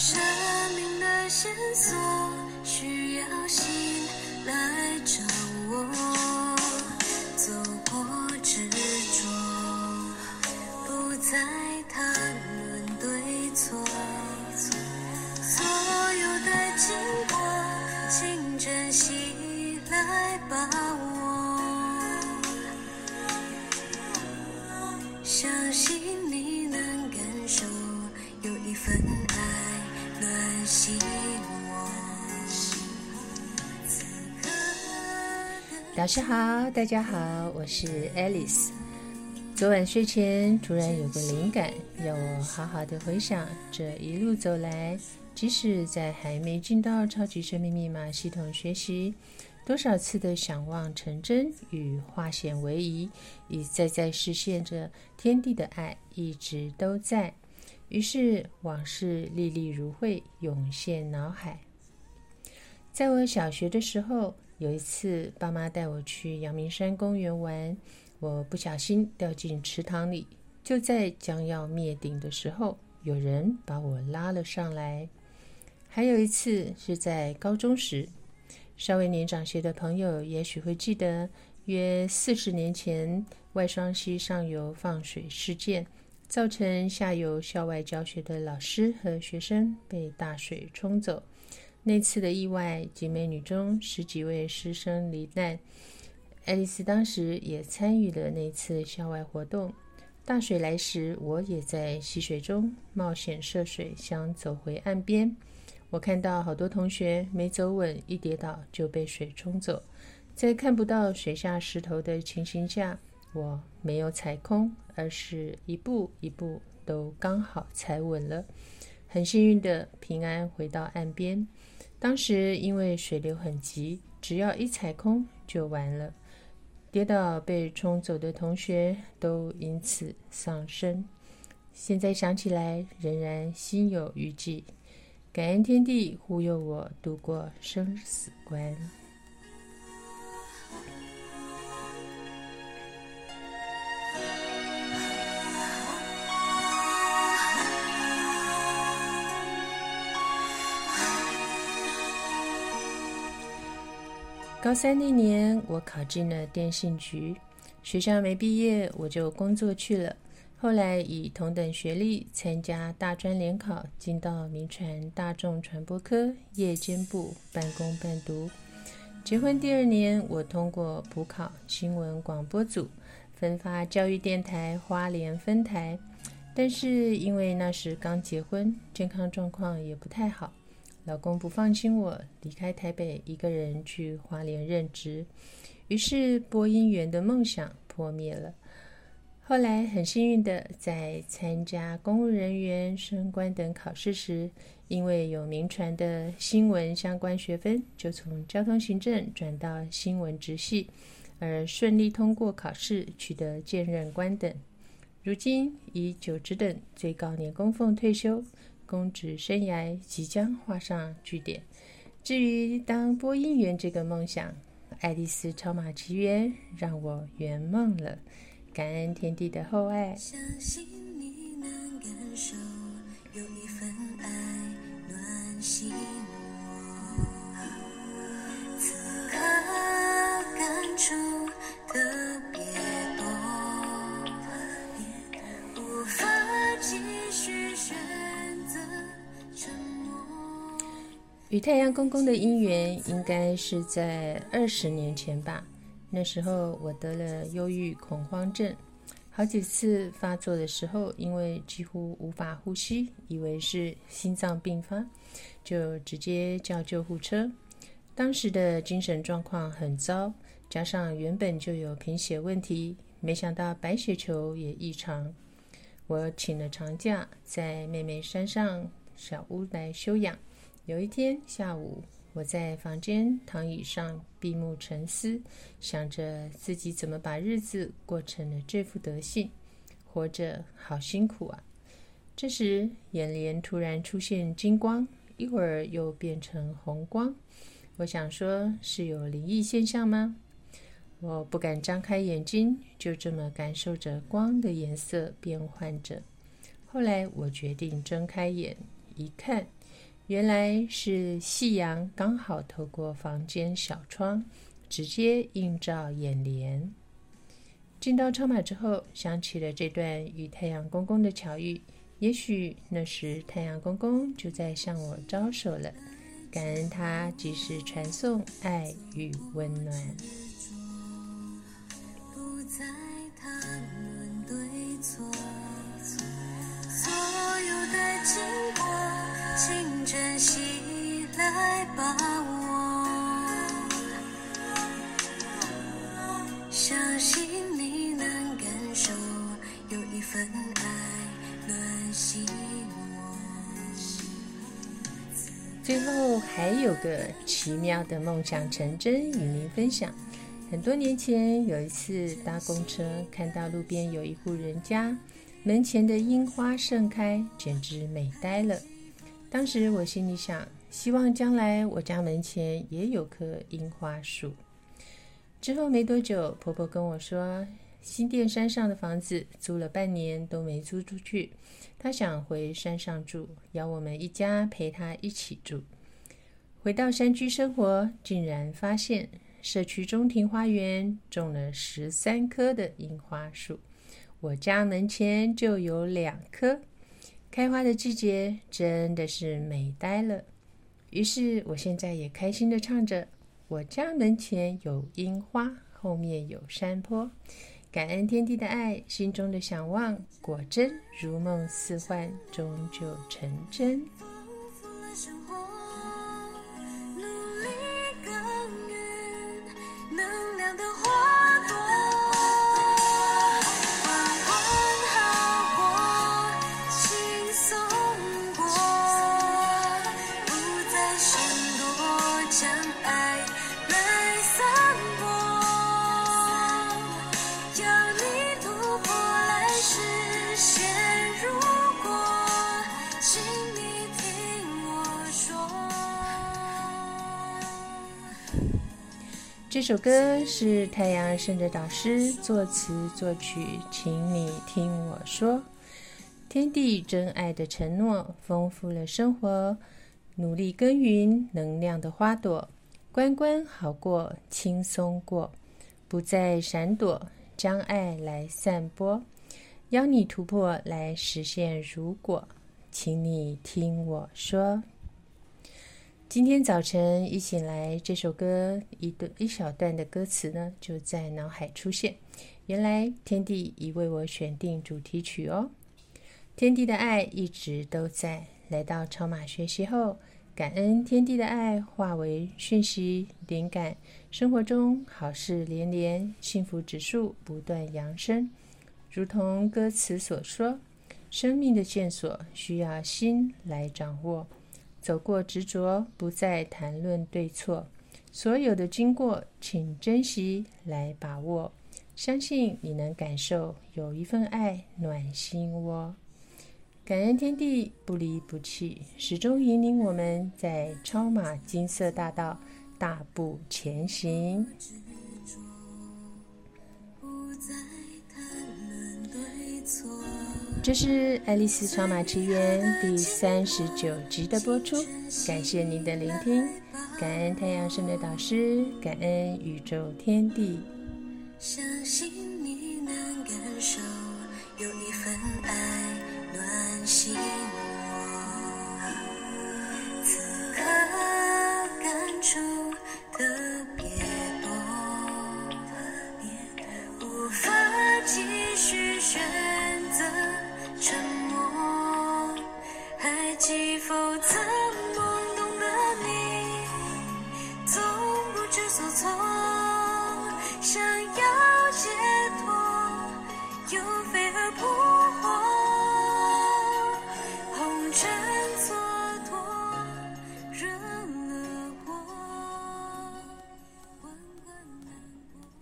生命的线索需要心来掌握，走过执着，不再谈论对错，所有的经过，请珍惜来把握，老师好，大家好，我是 Alice。昨晚睡前突然有个灵感，要我好好的回想这一路走来，即使在还没进到超级生命密码系统学习，多少次的想望成真与化险为夷，一再再实现着天地的爱，一直都在。于是往事历历如绘，涌现脑海。在我小学的时候，有一次爸妈带我去阳明山公园玩，我不小心掉进池塘里。就在将要灭顶的时候，有人把我拉了上来。还有一次是在高中时，稍微年长些的朋友也许会记得，约四十年前外双溪上游放水事件，造成下游校外教学的老师和学生被大水冲走。那次的意外，景美女中十几位师生罹难。爱丽丝当时也参与了那次校外活动。大水来时，我也在溪水中冒险涉水，想走回岸边。我看到好多同学没走稳，一跌倒就被水冲走。在看不到水下石头的情形下，我没有踩空，而是一步一步都刚好踩稳了。很幸运的平安回到岸边。当时因为水流很急，只要一踩空就完了。跌倒被冲走的同学都因此丧生。现在想起来，仍然心有余悸。感恩天地护佑我度过生死关。高三那年，我考进了电信局，学校没毕业，我就工作去了。后来以同等学历参加大专联考，进到民传大众传播科夜间部半工半读。结婚第二年，我通过补考新闻广播组，分发教育电台花莲分台。但是因为那时刚结婚，健康状况也不太好。老公不放心我离开台北，一个人去花莲任职，于是播音员的梦想破灭了。后来很幸运的，在参加公务人员升官等考试时，因为有民传的新闻相关学分，就从交通行政转到新闻直系，而顺利通过考试，取得荐任官等。如今以九职等最高年供奉退休。公职生涯即将画上句点。至于当播音员这个梦想，《爱丽丝超马奇缘》让我圆梦了。感恩天地的厚爱。与太阳公公的姻缘应该是在二十年前吧。那时候我得了忧郁恐慌症，好几次发作的时候，因为几乎无法呼吸，以为是心脏病发，就直接叫救护车。当时的精神状况很糟，加上原本就有贫血问题，没想到白血球也异常。我请了长假，在妹妹山上小屋来休养。有一天下午，我在房间躺椅上闭目沉思，想着自己怎么把日子过成了这副德性，活着好辛苦啊！这时眼帘突然出现金光，一会儿又变成红光。我想说，是有灵异现象吗？我不敢张开眼睛，就这么感受着光的颜色变换着。后来我决定睁开眼，一看，原来是夕阳刚好透过房间小窗，直接映照眼帘。进到超马之后，想起了这段与太阳公公的巧遇，也许那时太阳公公就在向我招手了。感恩他及时传送爱与温暖。不再来把握。相信你能感受，有一份爱暖心。最后还有个奇妙的梦想成真，与您分享。很多年前有一次搭公车，看到路边有一户人家门前的樱花盛开，简直美呆了。当时我心里想，希望将来我家门前也有棵樱花树。之后没多久，婆婆跟我说，新店山上的房子租了半年都没租出去，她想回山上住，邀我们一家陪她一起住。回到山居生活，竟然发现。社区中庭花园种了十三棵的樱花树，我家门前就有两棵，开花的季节真的是美呆了。于是，我现在也开心的唱着：“我家门前有樱花，后面有山坡，感恩天地的爱，心中的想望果真如梦似幻，终究成真。”请你听我说这首歌是太阳圣的导师作词作曲，请你听我说。天地真爱的承诺，丰富了生活。努力耕耘能量的花朵，关关好过，轻松过，不再闪躲，将爱来散播，邀你突破来实现。如果，请你听我说。今天早晨一醒来，这首歌一段一小段的歌词呢，就在脑海出现。原来天地已为我选定主题曲哦。天地的爱一直都在。来到超马学习后，感恩天地的爱化为讯息灵感，生活中好事连连，幸福指数不断扬升。如同歌词所说，生命的线索需要心来掌握。走过执着，不再谈论对错。所有的经过，请珍惜来把握。相信你能感受，有一份爱暖心窝。感恩天地不离不弃，始终引领我们在超马金色大道大步前行。这是《爱丽丝闯马奇缘》第三十九集的播出，感谢您的聆听，感恩太阳神的导师，感恩宇宙天地。相信你。